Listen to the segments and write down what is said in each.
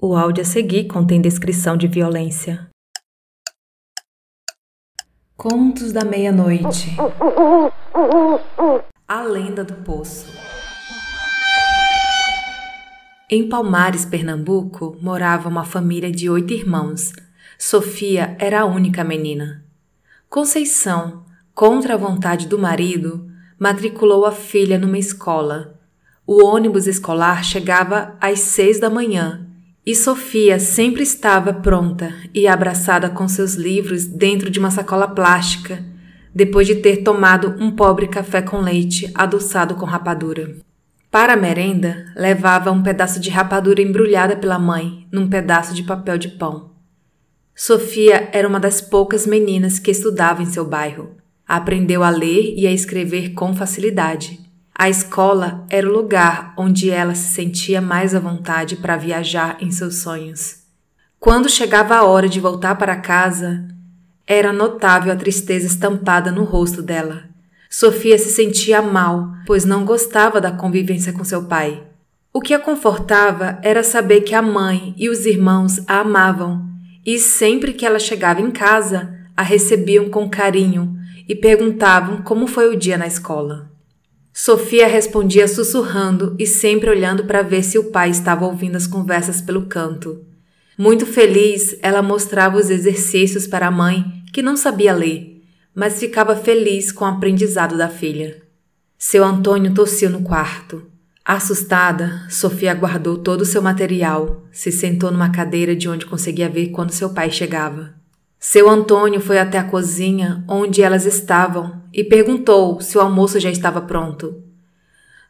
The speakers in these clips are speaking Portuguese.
O áudio a seguir contém descrição de violência. Contos da Meia-Noite A Lenda do Poço Em Palmares, Pernambuco, morava uma família de oito irmãos. Sofia era a única menina. Conceição, contra a vontade do marido, matriculou a filha numa escola. O ônibus escolar chegava às seis da manhã e Sofia sempre estava pronta e abraçada com seus livros dentro de uma sacola plástica, depois de ter tomado um pobre café com leite adoçado com rapadura. Para a merenda, levava um pedaço de rapadura embrulhada pela mãe num pedaço de papel de pão. Sofia era uma das poucas meninas que estudava em seu bairro. Aprendeu a ler e a escrever com facilidade. A escola era o lugar onde ela se sentia mais à vontade para viajar em seus sonhos. Quando chegava a hora de voltar para casa, era notável a tristeza estampada no rosto dela. Sofia se sentia mal, pois não gostava da convivência com seu pai. O que a confortava era saber que a mãe e os irmãos a amavam, e sempre que ela chegava em casa, a recebiam com carinho e perguntavam como foi o dia na escola. Sofia respondia sussurrando e sempre olhando para ver se o pai estava ouvindo as conversas pelo canto. Muito feliz, ela mostrava os exercícios para a mãe, que não sabia ler, mas ficava feliz com o aprendizado da filha. Seu Antônio tossiu no quarto. Assustada, Sofia guardou todo o seu material, se sentou numa cadeira de onde conseguia ver quando seu pai chegava. Seu Antônio foi até a cozinha onde elas estavam e perguntou se o almoço já estava pronto.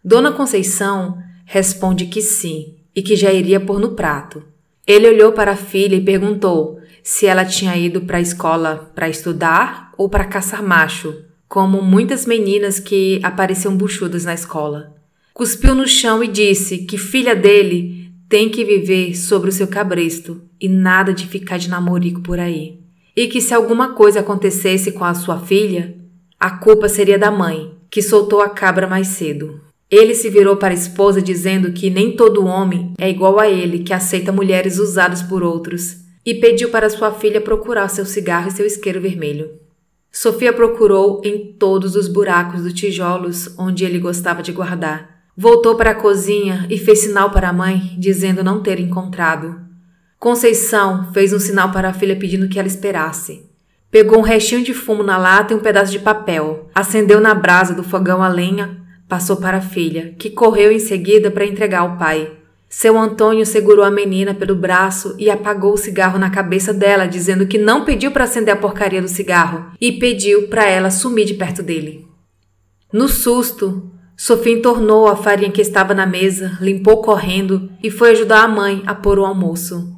Dona Conceição responde que sim e que já iria pôr no prato. Ele olhou para a filha e perguntou se ela tinha ido para a escola para estudar ou para caçar macho, como muitas meninas que apareciam buchudas na escola. Cuspiu no chão e disse que filha dele tem que viver sobre o seu cabresto e nada de ficar de namorico por aí e que se alguma coisa acontecesse com a sua filha, a culpa seria da mãe, que soltou a cabra mais cedo. Ele se virou para a esposa dizendo que nem todo homem é igual a ele que aceita mulheres usadas por outros, e pediu para sua filha procurar seu cigarro e seu isqueiro vermelho. Sofia procurou em todos os buracos dos tijolos onde ele gostava de guardar. Voltou para a cozinha e fez sinal para a mãe, dizendo não ter encontrado. Conceição fez um sinal para a filha pedindo que ela esperasse. Pegou um restinho de fumo na lata e um pedaço de papel, acendeu na brasa do fogão a lenha, passou para a filha, que correu em seguida para entregar ao pai. Seu Antônio segurou a menina pelo braço e apagou o cigarro na cabeça dela, dizendo que não pediu para acender a porcaria do cigarro e pediu para ela sumir de perto dele. No susto, Sofia entornou a farinha que estava na mesa, limpou correndo e foi ajudar a mãe a pôr o almoço.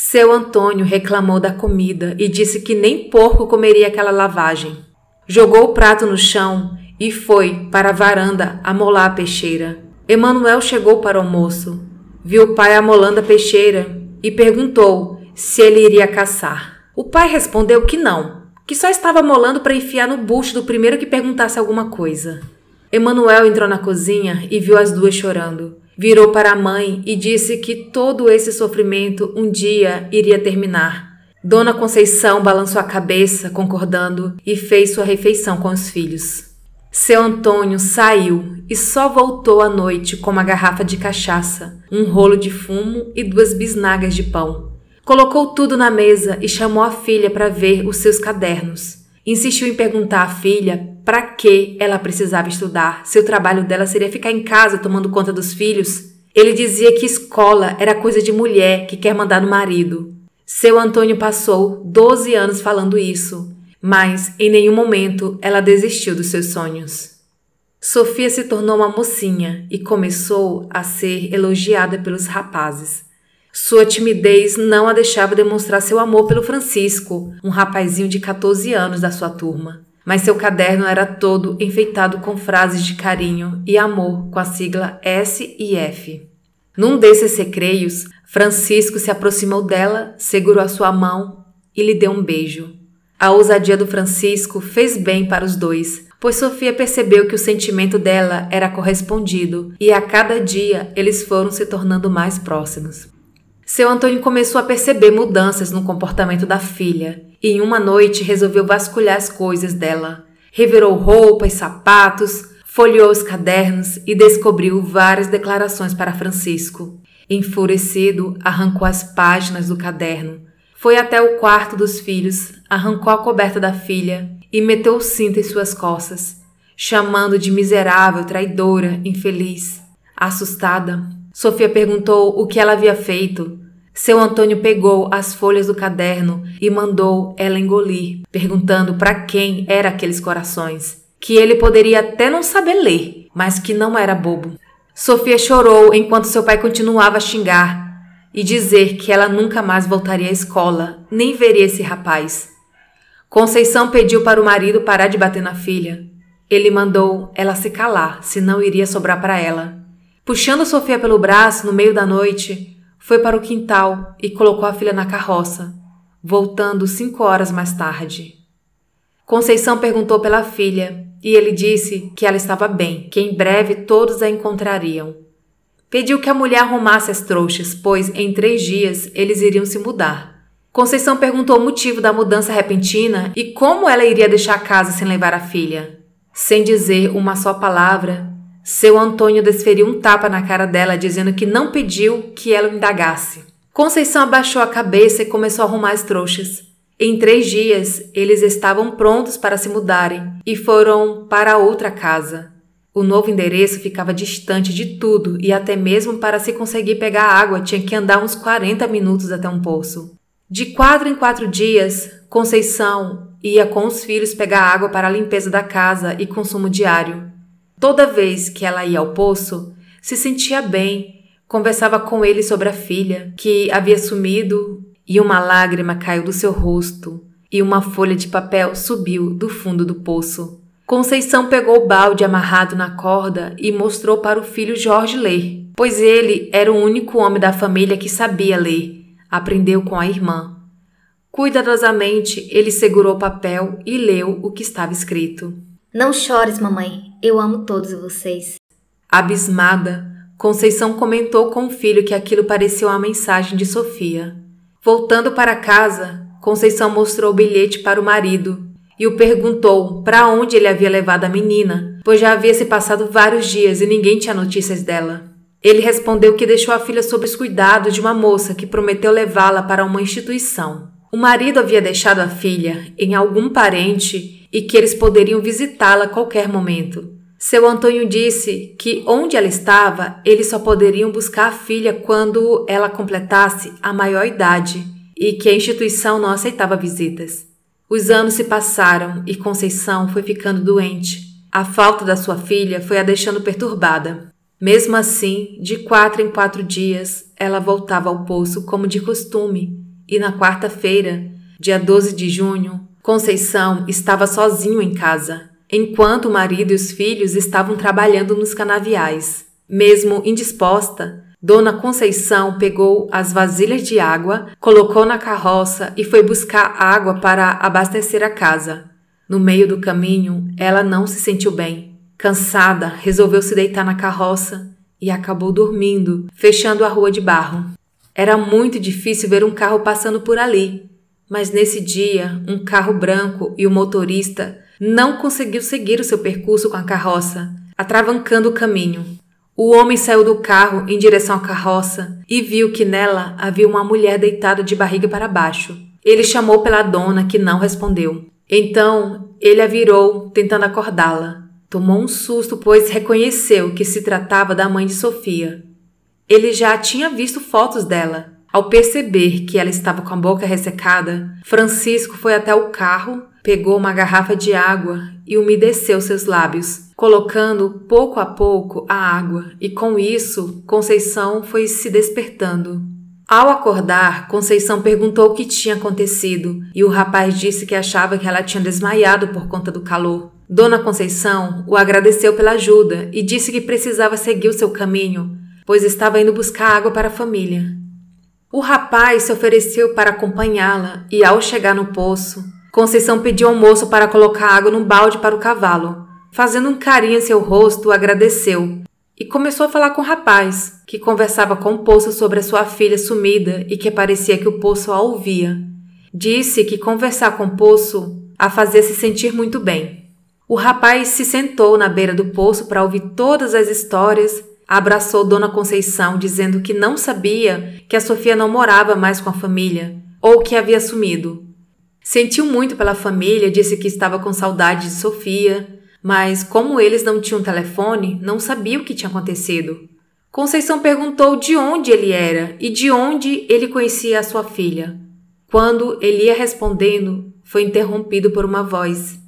Seu Antônio reclamou da comida e disse que nem porco comeria aquela lavagem. Jogou o prato no chão e foi para a varanda amolar a peixeira. Emanuel chegou para o almoço, viu o pai amolando a peixeira e perguntou se ele iria caçar. O pai respondeu que não, que só estava amolando para enfiar no bucho do primeiro que perguntasse alguma coisa. Emanuel entrou na cozinha e viu as duas chorando. Virou para a mãe e disse que todo esse sofrimento um dia iria terminar. Dona Conceição balançou a cabeça, concordando, e fez sua refeição com os filhos. Seu Antônio saiu e só voltou à noite com uma garrafa de cachaça, um rolo de fumo e duas bisnagas de pão. Colocou tudo na mesa e chamou a filha para ver os seus cadernos. Insistiu em perguntar à filha para que ela precisava estudar, se o trabalho dela seria ficar em casa tomando conta dos filhos. Ele dizia que escola era coisa de mulher que quer mandar no marido. Seu Antônio passou 12 anos falando isso, mas em nenhum momento ela desistiu dos seus sonhos. Sofia se tornou uma mocinha e começou a ser elogiada pelos rapazes. Sua timidez não a deixava demonstrar seu amor pelo Francisco, um rapazinho de 14 anos da sua turma mas seu caderno era todo enfeitado com frases de carinho e amor com a sigla S e F. Num desses recreios, Francisco se aproximou dela, segurou a sua mão e lhe deu um beijo. A ousadia do Francisco fez bem para os dois, pois Sofia percebeu que o sentimento dela era correspondido e a cada dia eles foram se tornando mais próximos. Seu Antônio começou a perceber mudanças no comportamento da filha e em uma noite resolveu vasculhar as coisas dela. Revirou roupas, sapatos, folheou os cadernos e descobriu várias declarações para Francisco. Enfurecido, arrancou as páginas do caderno. Foi até o quarto dos filhos, arrancou a coberta da filha e meteu o cinto em suas costas, chamando de miserável, traidora, infeliz. Assustada, Sofia perguntou o que ela havia feito. Seu Antônio pegou as folhas do caderno e mandou ela engolir, perguntando para quem eram aqueles corações, que ele poderia até não saber ler, mas que não era bobo. Sofia chorou enquanto seu pai continuava a xingar e dizer que ela nunca mais voltaria à escola, nem veria esse rapaz. Conceição pediu para o marido parar de bater na filha. Ele mandou ela se calar, senão iria sobrar para ela. Puxando Sofia pelo braço no meio da noite, foi para o quintal e colocou a filha na carroça, voltando cinco horas mais tarde. Conceição perguntou pela filha e ele disse que ela estava bem, que em breve todos a encontrariam. Pediu que a mulher arrumasse as trouxas, pois em três dias eles iriam se mudar. Conceição perguntou o motivo da mudança repentina e como ela iria deixar a casa sem levar a filha. Sem dizer uma só palavra, seu Antônio desferiu um tapa na cara dela, dizendo que não pediu que ela o indagasse. Conceição abaixou a cabeça e começou a arrumar as trouxas. Em três dias, eles estavam prontos para se mudarem e foram para outra casa. O novo endereço ficava distante de tudo e até mesmo para se conseguir pegar água tinha que andar uns 40 minutos até um poço. De quatro em quatro dias, Conceição ia com os filhos pegar água para a limpeza da casa e consumo diário. Toda vez que ela ia ao poço, se sentia bem, conversava com ele sobre a filha, que havia sumido e uma lágrima caiu do seu rosto, e uma folha de papel subiu do fundo do poço. Conceição pegou o balde amarrado na corda e mostrou para o filho Jorge ler, pois ele era o único homem da família que sabia ler. Aprendeu com a irmã. Cuidadosamente, ele segurou o papel e leu o que estava escrito. Não chores, mamãe. Eu amo todos vocês. Abismada, Conceição comentou com o filho que aquilo parecia uma mensagem de Sofia. Voltando para casa, Conceição mostrou o bilhete para o marido e o perguntou para onde ele havia levado a menina, pois já havia se passado vários dias e ninguém tinha notícias dela. Ele respondeu que deixou a filha sob os cuidados de uma moça que prometeu levá-la para uma instituição. O marido havia deixado a filha em algum parente e que eles poderiam visitá-la a qualquer momento. Seu Antônio disse que onde ela estava, eles só poderiam buscar a filha quando ela completasse a maior idade e que a instituição não aceitava visitas. Os anos se passaram e Conceição foi ficando doente. A falta da sua filha foi a deixando perturbada. Mesmo assim, de quatro em quatro dias, ela voltava ao poço como de costume, e na quarta-feira, dia 12 de junho, Conceição estava sozinho em casa enquanto o marido e os filhos estavam trabalhando nos canaviais. Mesmo indisposta, Dona Conceição pegou as vasilhas de água, colocou na carroça e foi buscar água para abastecer a casa. No meio do caminho, ela não se sentiu bem. Cansada, resolveu se deitar na carroça e acabou dormindo, fechando a rua de barro. Era muito difícil ver um carro passando por ali, mas nesse dia, um carro branco e o motorista não conseguiu seguir o seu percurso com a carroça, atravancando o caminho. O homem saiu do carro em direção à carroça e viu que nela havia uma mulher deitada de barriga para baixo. Ele chamou pela dona, que não respondeu. Então ele a virou, tentando acordá-la. Tomou um susto, pois reconheceu que se tratava da mãe de Sofia. Ele já tinha visto fotos dela. Ao perceber que ela estava com a boca ressecada, Francisco foi até o carro Pegou uma garrafa de água e umedeceu seus lábios, colocando pouco a pouco a água, e com isso Conceição foi se despertando. Ao acordar, Conceição perguntou o que tinha acontecido, e o rapaz disse que achava que ela tinha desmaiado por conta do calor. Dona Conceição o agradeceu pela ajuda e disse que precisava seguir o seu caminho, pois estava indo buscar água para a família. O rapaz se ofereceu para acompanhá-la e, ao chegar no poço, Conceição pediu ao moço para colocar água num balde para o cavalo. Fazendo um carinho em seu rosto, agradeceu e começou a falar com o rapaz, que conversava com o Poço sobre a sua filha sumida e que parecia que o Poço a ouvia. Disse que conversar com o Poço a fazia se sentir muito bem. O rapaz se sentou na beira do poço para ouvir todas as histórias, abraçou Dona Conceição, dizendo que não sabia que a Sofia não morava mais com a família ou que havia sumido. Sentiu muito pela família, disse que estava com saudade de Sofia, mas como eles não tinham telefone, não sabia o que tinha acontecido. Conceição perguntou de onde ele era e de onde ele conhecia a sua filha. Quando ele ia respondendo, foi interrompido por uma voz.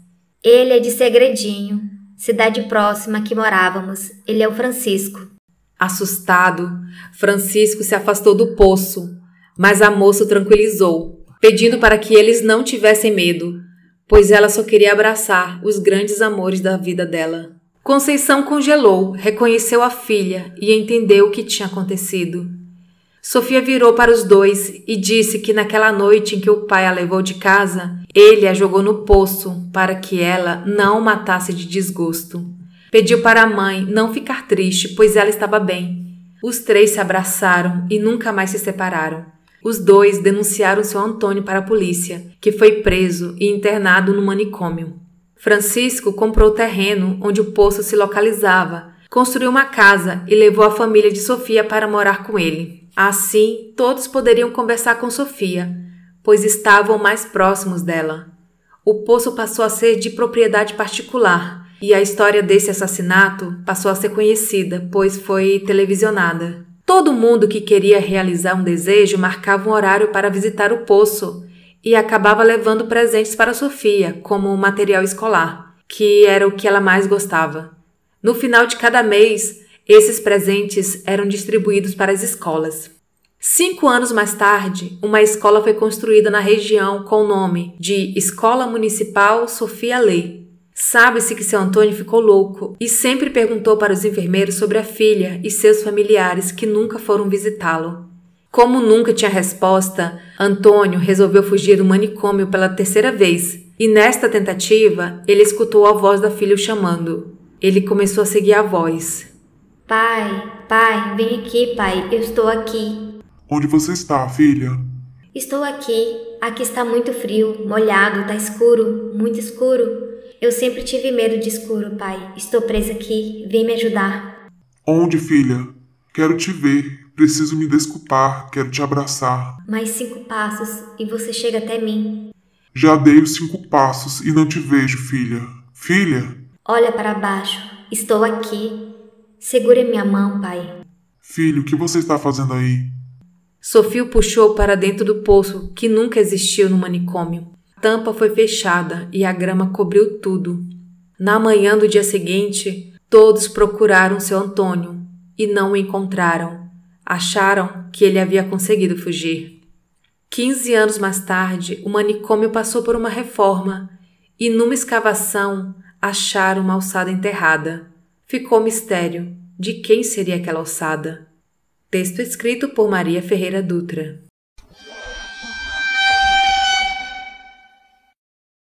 Ele é de Segredinho, cidade próxima que morávamos. Ele é o Francisco. Assustado, Francisco se afastou do poço, mas a moça o tranquilizou, pedindo para que eles não tivessem medo, pois ela só queria abraçar os grandes amores da vida dela. Conceição congelou, reconheceu a filha e entendeu o que tinha acontecido. Sofia virou para os dois e disse que naquela noite em que o pai a levou de casa, ele a jogou no poço para que ela não matasse de desgosto. Pediu para a mãe não ficar triste, pois ela estava bem. Os três se abraçaram e nunca mais se separaram. Os dois denunciaram seu Antônio para a polícia, que foi preso e internado no manicômio. Francisco comprou o terreno onde o poço se localizava, construiu uma casa e levou a família de Sofia para morar com ele. Assim, todos poderiam conversar com Sofia, pois estavam mais próximos dela. O poço passou a ser de propriedade particular e a história desse assassinato passou a ser conhecida, pois foi televisionada. Todo mundo que queria realizar um desejo marcava um horário para visitar o poço e acabava levando presentes para Sofia, como material escolar, que era o que ela mais gostava. No final de cada mês, esses presentes eram distribuídos para as escolas. Cinco anos mais tarde, uma escola foi construída na região com o nome de Escola Municipal Sofia Lei. Sabe-se que seu Antônio ficou louco e sempre perguntou para os enfermeiros sobre a filha e seus familiares que nunca foram visitá-lo. Como nunca tinha resposta, Antônio resolveu fugir do manicômio pela terceira vez, e nesta tentativa ele escutou a voz da filha o chamando. Ele começou a seguir a voz. Pai, pai, vem aqui, pai, eu estou aqui. Onde você está, filha? Estou aqui. Aqui está muito frio, molhado, está escuro, muito escuro. Eu sempre tive medo de escuro, pai. Estou presa aqui. Vem me ajudar. Onde, filha? Quero te ver. Preciso me desculpar. Quero te abraçar. Mais cinco passos e você chega até mim. Já dei os cinco passos e não te vejo, filha. Filha? Olha para baixo. Estou aqui. Segure minha mão, pai. Filho, o que você está fazendo aí? Sofia o puxou para dentro do poço que nunca existiu no manicômio tampa foi fechada e a grama cobriu tudo. Na manhã do dia seguinte, todos procuraram seu Antônio e não o encontraram. Acharam que ele havia conseguido fugir. Quinze anos mais tarde, o manicômio passou por uma reforma e, numa escavação, acharam uma alçada enterrada. Ficou mistério de quem seria aquela alçada. Texto escrito por Maria Ferreira Dutra.